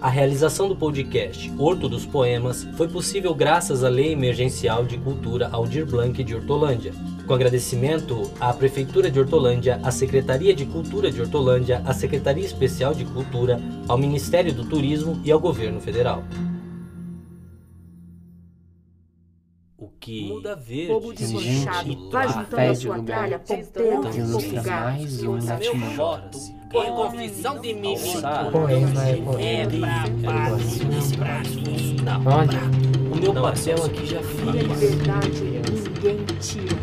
A realização do podcast Horto dos Poemas foi possível graças à Lei Emergencial de Cultura Aldir Blanc de Hortolândia. Com agradecimento à Prefeitura de Hortolândia, à Secretaria de Cultura de Hortolândia, à Secretaria Especial de Cultura, ao Ministério do Turismo e ao Governo Federal. O que muda verde, Bobo desmanchado, vai juntando a sua tralha, pouco gato. meu em confissão de mim. Poema é poema. Não. Olha, O meu papel aqui já E a fiz. liberdade ninguém tira.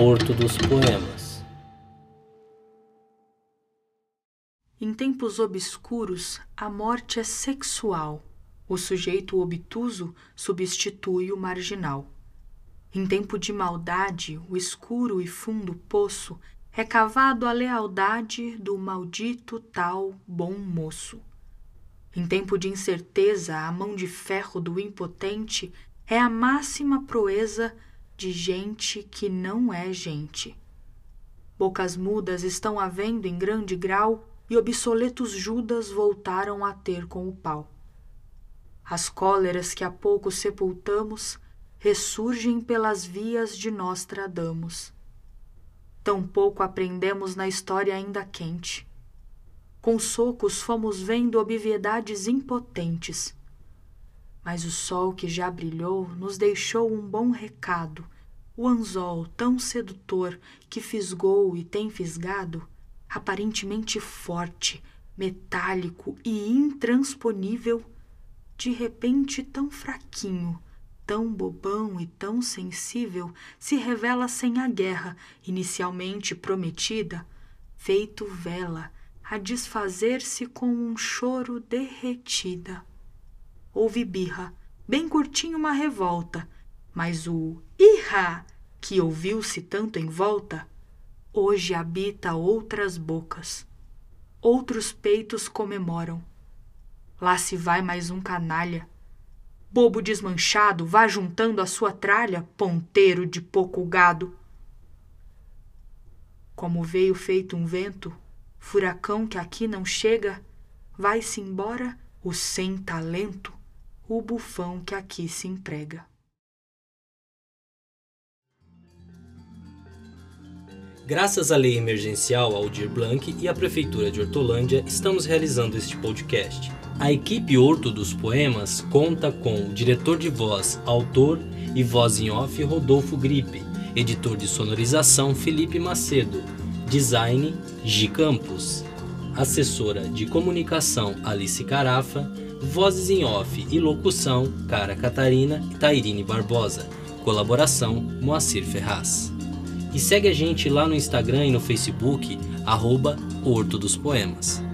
Horto dos Poemas. Em tempos obscuros, a morte é sexual. O sujeito obtuso substitui o marginal. Em tempo de maldade, o escuro e fundo poço é cavado a lealdade do maldito tal bom moço. Em tempo de incerteza, a mão de ferro do impotente é a máxima proeza de gente que não é gente. Bocas mudas estão havendo em grande grau e obsoletos Judas voltaram a ter com o pau. As cóleras que há pouco sepultamos ressurgem pelas vias de Nostradamus. Tão pouco aprendemos na história ainda quente. Com socos fomos vendo obviedades impotentes. Mas o sol que já brilhou nos deixou um bom recado. O anzol tão sedutor que fisgou e tem fisgado, aparentemente forte, metálico e intransponível, de repente tão fraquinho, tão bobão e tão sensível, se revela sem a guerra, inicialmente prometida, feito vela, a desfazer-se com um choro derretida. Houve birra, bem curtinho uma revolta, mas o irra que ouviu-se tanto em volta, hoje habita outras bocas. Outros peitos comemoram. Lá se vai mais um canalha. Bobo desmanchado, vá juntando a sua tralha, ponteiro de pouco gado. Como veio feito um vento, furacão que aqui não chega, vai-se embora o sem talento, o bufão que aqui se emprega. Graças à Lei Emergencial Aldir Blanc e à Prefeitura de Hortolândia, estamos realizando este podcast. A equipe Horto dos Poemas conta com o diretor de voz, autor e voz em off Rodolfo Gripe, editor de sonorização Felipe Macedo, design Gi Campos, assessora de comunicação Alice Carafa, vozes em off e locução Cara Catarina e Tairine Barbosa, colaboração Moacir Ferraz. E segue a gente lá no Instagram e no Facebook, arroba Horto dos Poemas.